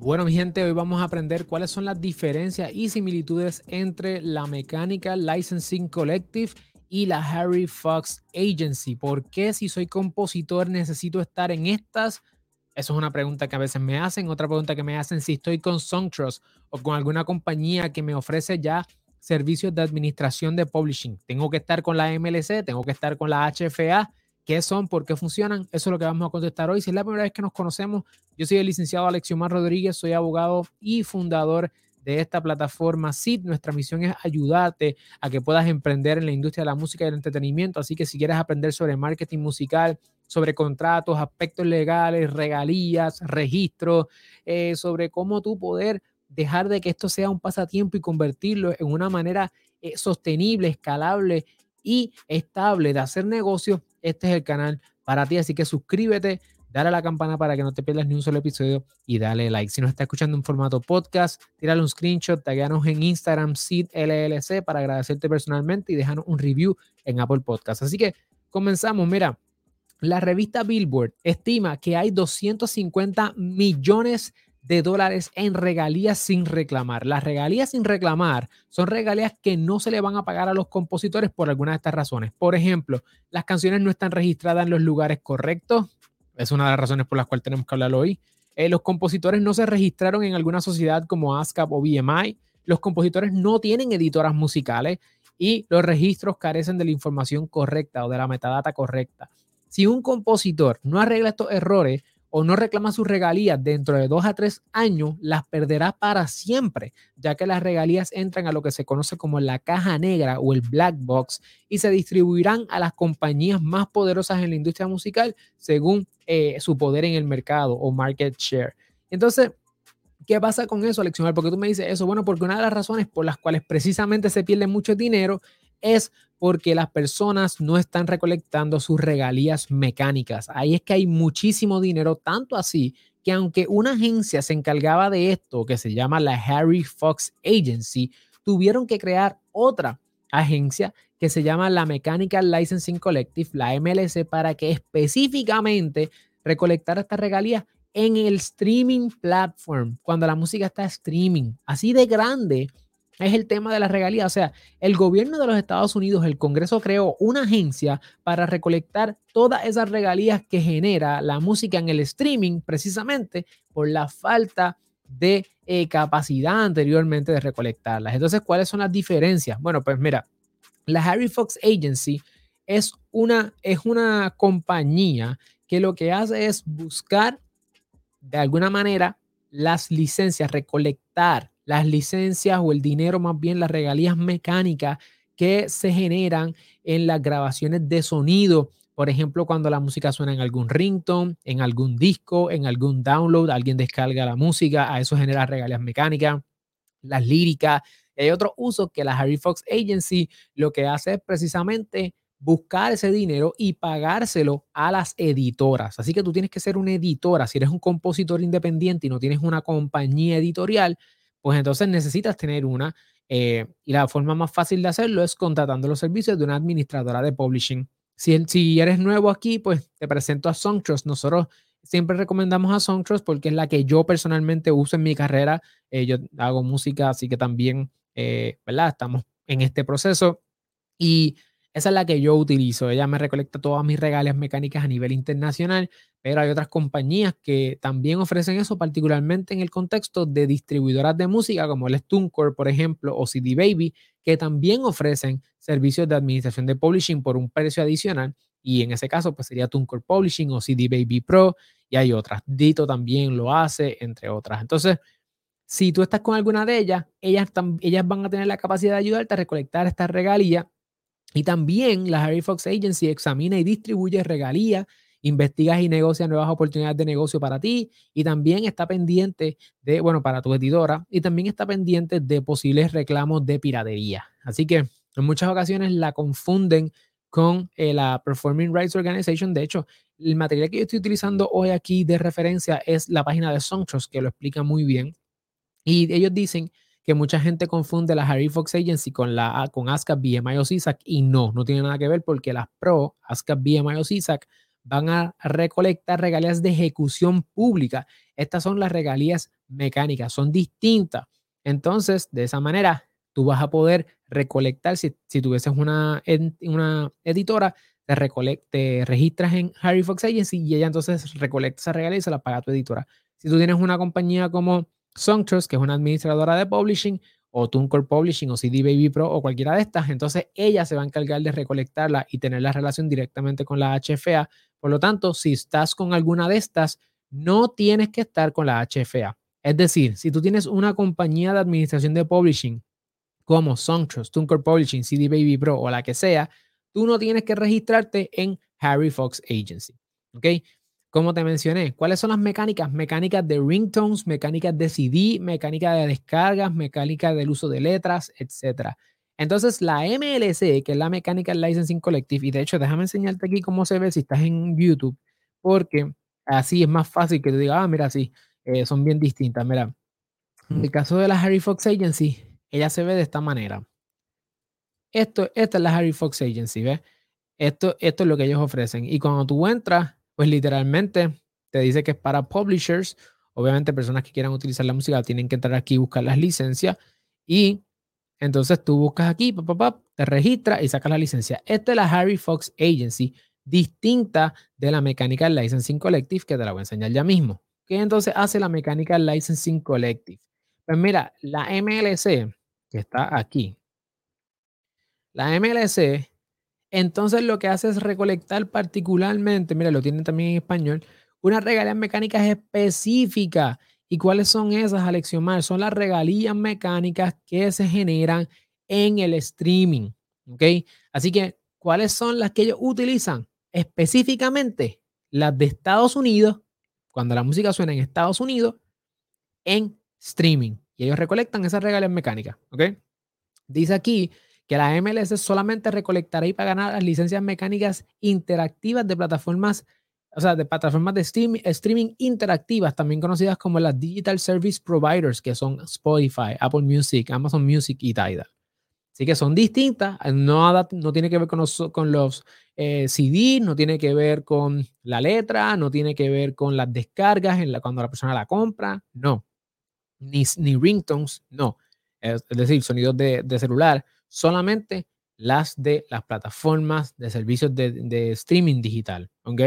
Bueno, mi gente, hoy vamos a aprender cuáles son las diferencias y similitudes entre la Mechanical Licensing Collective y la Harry Fox Agency. ¿Por qué si soy compositor necesito estar en estas? Eso es una pregunta que a veces me hacen. Otra pregunta que me hacen si estoy con Songtrust o con alguna compañía que me ofrece ya servicios de administración de publishing. Tengo que estar con la MLC, tengo que estar con la HFA qué son, por qué funcionan. Eso es lo que vamos a contestar hoy. Si es la primera vez que nos conocemos, yo soy el licenciado Alexiomar Rodríguez, soy abogado y fundador de esta plataforma SID. Nuestra misión es ayudarte a que puedas emprender en la industria de la música y el entretenimiento. Así que si quieres aprender sobre marketing musical, sobre contratos, aspectos legales, regalías, registros, eh, sobre cómo tú poder dejar de que esto sea un pasatiempo y convertirlo en una manera eh, sostenible, escalable y estable de hacer negocios, este es el canal para ti. Así que suscríbete, dale a la campana para que no te pierdas ni un solo episodio y dale like. Si nos está escuchando en formato podcast, tírale un screenshot, tagueanos en Instagram, SID LLC para agradecerte personalmente y déjanos un review en Apple Podcast. Así que comenzamos. Mira, la revista Billboard estima que hay 250 millones de de dólares en regalías sin reclamar. Las regalías sin reclamar son regalías que no se le van a pagar a los compositores por alguna de estas razones. Por ejemplo, las canciones no están registradas en los lugares correctos. Es una de las razones por las cuales tenemos que hablar hoy. Eh, los compositores no se registraron en alguna sociedad como ASCAP o BMI. Los compositores no tienen editoras musicales y los registros carecen de la información correcta o de la metadata correcta. Si un compositor no arregla estos errores, o no reclama sus regalías dentro de dos a tres años, las perderá para siempre, ya que las regalías entran a lo que se conoce como la caja negra o el black box y se distribuirán a las compañías más poderosas en la industria musical según eh, su poder en el mercado o market share. Entonces, ¿qué pasa con eso, Alexionel? Porque tú me dices eso. Bueno, porque una de las razones por las cuales precisamente se pierde mucho dinero es porque las personas no están recolectando sus regalías mecánicas. Ahí es que hay muchísimo dinero, tanto así que aunque una agencia se encargaba de esto, que se llama la Harry Fox Agency, tuvieron que crear otra agencia que se llama la Mechanical Licensing Collective, la MLC, para que específicamente recolectara estas regalías en el streaming platform, cuando la música está streaming. Así de grande es el tema de la regalía. O sea, el gobierno de los Estados Unidos, el Congreso creó una agencia para recolectar todas esas regalías que genera la música en el streaming, precisamente por la falta de eh, capacidad anteriormente de recolectarlas. Entonces, ¿cuáles son las diferencias? Bueno, pues mira, la Harry Fox Agency es una, es una compañía que lo que hace es buscar de alguna manera las licencias, recolectar las licencias o el dinero, más bien las regalías mecánicas que se generan en las grabaciones de sonido. Por ejemplo, cuando la música suena en algún ringtone, en algún disco, en algún download, alguien descarga la música, a eso genera regalías mecánicas, las líricas. hay otros usos que la Harry Fox Agency lo que hace es precisamente buscar ese dinero y pagárselo a las editoras. Así que tú tienes que ser una editora. Si eres un compositor independiente y no tienes una compañía editorial, pues entonces necesitas tener una. Eh, y la forma más fácil de hacerlo es contratando los servicios de una administradora de publishing. Si, eres nuevo aquí, pues te presento a Songtrust. Nosotros siempre recomendamos a Songtrust porque es la que yo personalmente uso en mi carrera. Eh, yo hago música, así que también, eh, ¿verdad? Estamos en este proceso. Y esa es la que yo utilizo. Ella me recolecta todas mis regalias mecánicas a nivel internacional, pero hay otras compañías que también ofrecen eso, particularmente en el contexto de distribuidoras de música como el TuneCore, por ejemplo, o CD Baby, que también ofrecen servicios de administración de publishing por un precio adicional. Y en ese caso, pues sería TuneCore Publishing o CD Baby Pro, y hay otras. Dito también lo hace, entre otras. Entonces, si tú estás con alguna de ellas, ellas, ellas van a tener la capacidad de ayudarte a recolectar esta regalía y también la Harry Fox Agency examina y distribuye regalías, investiga y negocia nuevas oportunidades de negocio para ti y también está pendiente de, bueno, para tu editora y también está pendiente de posibles reclamos de piratería. Así que en muchas ocasiones la confunden con eh, la Performing Rights Organization. De hecho, el material que yo estoy utilizando hoy aquí de referencia es la página de Songtrust, que lo explica muy bien. Y ellos dicen que mucha gente confunde la Harry Fox Agency con la con ASCAP, BMI o CISAC y no, no tiene nada que ver porque las Pro, ASCAP, BMI o CISAC van a recolectar regalías de ejecución pública. Estas son las regalías mecánicas, son distintas. Entonces, de esa manera, tú vas a poder recolectar, si, si tuvieses una, una editora, te, te registras en Harry Fox Agency y ella entonces recolecta esa regalía y se la paga a tu editora. Si tú tienes una compañía como Songtrust, que es una administradora de publishing, o TuneCore Publishing, o CD Baby Pro, o cualquiera de estas, entonces ella se va a encargar de recolectarla y tener la relación directamente con la HFA. Por lo tanto, si estás con alguna de estas, no tienes que estar con la HFA. Es decir, si tú tienes una compañía de administración de publishing como Songtrust, TuneCore Publishing, CD Baby Pro o la que sea, tú no tienes que registrarte en Harry Fox Agency. ¿Ok? Como te mencioné, ¿cuáles son las mecánicas? Mecánicas de ringtones, mecánicas de CD, mecánica de descargas, mecánica del uso de letras, etc. Entonces, la MLC, que es la Mechanical Licensing Collective, y de hecho, déjame enseñarte aquí cómo se ve si estás en YouTube, porque así es más fácil que tú digas, ah, mira, sí, eh, son bien distintas. Mira, en el caso de la Harry Fox Agency, ella se ve de esta manera. Esto, esta es la Harry Fox Agency, ¿ves? Esto, esto es lo que ellos ofrecen. Y cuando tú entras, pues literalmente te dice que es para publishers. Obviamente, personas que quieran utilizar la música tienen que entrar aquí y buscar las licencias. Y entonces tú buscas aquí, te registras y sacas la licencia. Esta es la Harry Fox Agency, distinta de la Mechanical Licensing Collective, que te la voy a enseñar ya mismo. ¿Qué entonces hace la Mechanical Licensing Collective? Pues mira, la MLC, que está aquí, la MLC, entonces lo que hace es recolectar particularmente, mira, lo tienen también en español, unas regalías mecánicas específicas. ¿Y cuáles son esas, Alexiomar? Son las regalías mecánicas que se generan en el streaming. ¿Ok? Así que, ¿cuáles son las que ellos utilizan? Específicamente, las de Estados Unidos, cuando la música suena en Estados Unidos, en streaming. Y ellos recolectan esas regalías mecánicas. ¿Ok? Dice aquí que la MLS solamente recolectará y pagará las licencias mecánicas interactivas de plataformas, o sea, de plataformas de streaming interactivas, también conocidas como las Digital Service Providers, que son Spotify, Apple Music, Amazon Music y Tidal. Así que son distintas, no, no tiene que ver con los, con los eh, CD, no tiene que ver con la letra, no tiene que ver con las descargas en la, cuando la persona la compra, no. Ni, ni ringtones, no. Es, decir, sonidos de, de celular solamente las de las plataformas de servicios de, streaming digital. ¿Ok?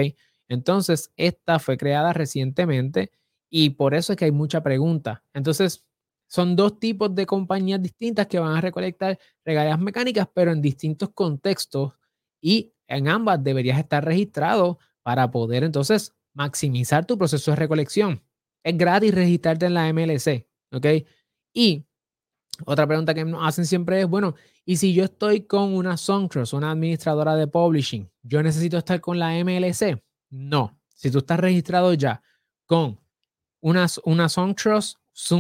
Entonces, esta fue creada recientemente y por eso es que hay mucha pregunta. Entonces, son dos tipos de compañías distintas que van a recolectar regalías mecánicas, pero en distintos contextos y en ambas deberías estar registrado para poder entonces maximizar tu proceso de recolección. Es gratis registrarte en la MLC, ¿ok? Y otra pregunta que nos hacen siempre es, bueno, ¿y si yo estoy con una Songtrust, una administradora de publishing, yo necesito estar con la MLC? No. Si tú estás registrado ya con una, una Songtrust,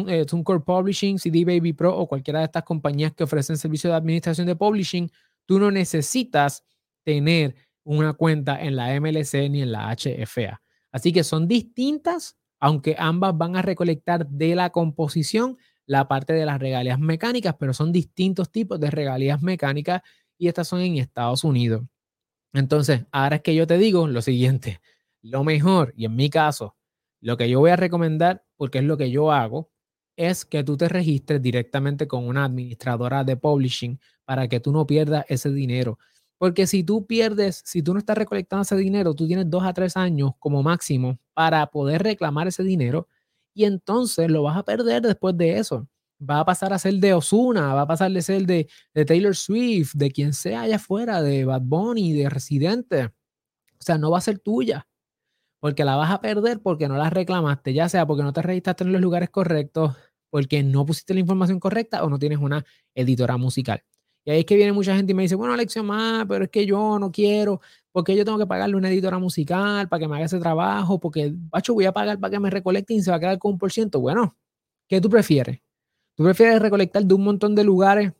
eh, TuneCore Publishing, CD Baby Pro o cualquiera de estas compañías que ofrecen servicios de administración de publishing, tú no necesitas tener una cuenta en la MLC ni en la HFA. Así que son distintas, aunque ambas van a recolectar de la composición la parte de las regalías mecánicas, pero son distintos tipos de regalías mecánicas y estas son en Estados Unidos. Entonces, ahora es que yo te digo lo siguiente, lo mejor, y en mi caso, lo que yo voy a recomendar, porque es lo que yo hago, es que tú te registres directamente con una administradora de publishing para que tú no pierdas ese dinero. Porque si tú pierdes, si tú no estás recolectando ese dinero, tú tienes dos a tres años como máximo para poder reclamar ese dinero y entonces lo vas a perder después de eso. Va a pasar a ser de Osuna, va a pasar de ser de, de Taylor Swift, de quien sea allá afuera, de Bad Bunny, de Residente. O sea, no va a ser tuya, porque la vas a perder porque no la reclamaste, ya sea porque no te registraste en los lugares correctos, porque no pusiste la información correcta o no tienes una editora musical. Y ahí es que viene mucha gente y me dice, bueno, Alexio, más, pero es que yo no quiero, porque yo tengo que pagarle una editora musical para que me haga ese trabajo, porque, bacho, voy a pagar para que me recolecte y se va a quedar con un por ciento. Bueno, ¿qué tú prefieres? ¿Tú prefieres recolectar de un montón de lugares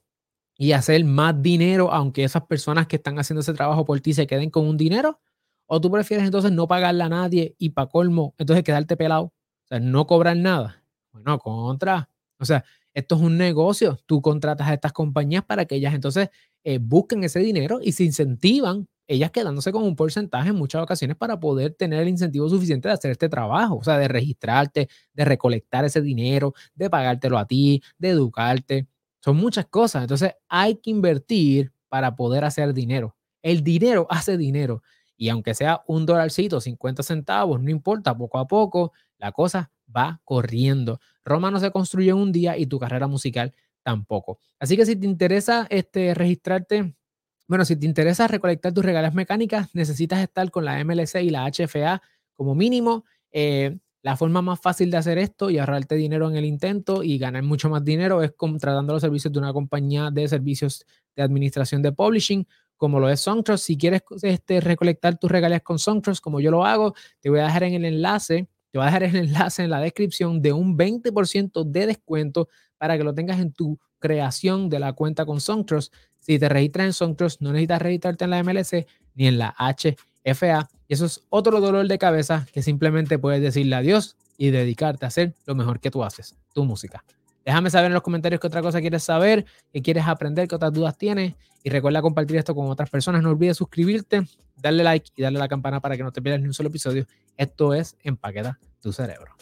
y hacer más dinero, aunque esas personas que están haciendo ese trabajo por ti se queden con un dinero? ¿O tú prefieres entonces no pagarle a nadie y para colmo, entonces quedarte pelado? O sea, no cobrar nada. Bueno, contra. O sea, esto es un negocio. Tú contratas a estas compañías para que ellas entonces eh, busquen ese dinero y se incentivan ellas quedándose con un porcentaje en muchas ocasiones para poder tener el incentivo suficiente de hacer este trabajo, o sea, de registrarte, de recolectar ese dinero, de pagártelo a ti, de educarte. Son muchas cosas. Entonces hay que invertir para poder hacer dinero. El dinero hace dinero. Y aunque sea un dólarcito, 50 centavos, no importa, poco a poco la cosa va corriendo. Roma no se construyó en un día y tu carrera musical tampoco. Así que si te interesa este, registrarte, bueno, si te interesa recolectar tus regalas mecánicas, necesitas estar con la MLC y la HFA como mínimo. Eh, la forma más fácil de hacer esto y ahorrarte dinero en el intento y ganar mucho más dinero es contratando los servicios de una compañía de servicios de administración de publishing, como lo es Songtrust. Si quieres este, recolectar tus regalías con Songtrust, como yo lo hago, te voy a dejar en el enlace, te voy a dejar el enlace en la descripción de un 20% de descuento para que lo tengas en tu creación de la cuenta con Songtrust. Si te registras en Songtrust, no necesitas registrarte en la MLC ni en la HFA. Y eso es otro dolor de cabeza que simplemente puedes decirle adiós y dedicarte a hacer lo mejor que tú haces, tu música. Déjame saber en los comentarios qué otra cosa quieres saber, qué quieres aprender, qué otras dudas tienes. Y recuerda compartir esto con otras personas. No olvides suscribirte, darle like y darle a la campana para que no te pierdas ni un solo episodio. Esto es Empaqueta tu cerebro.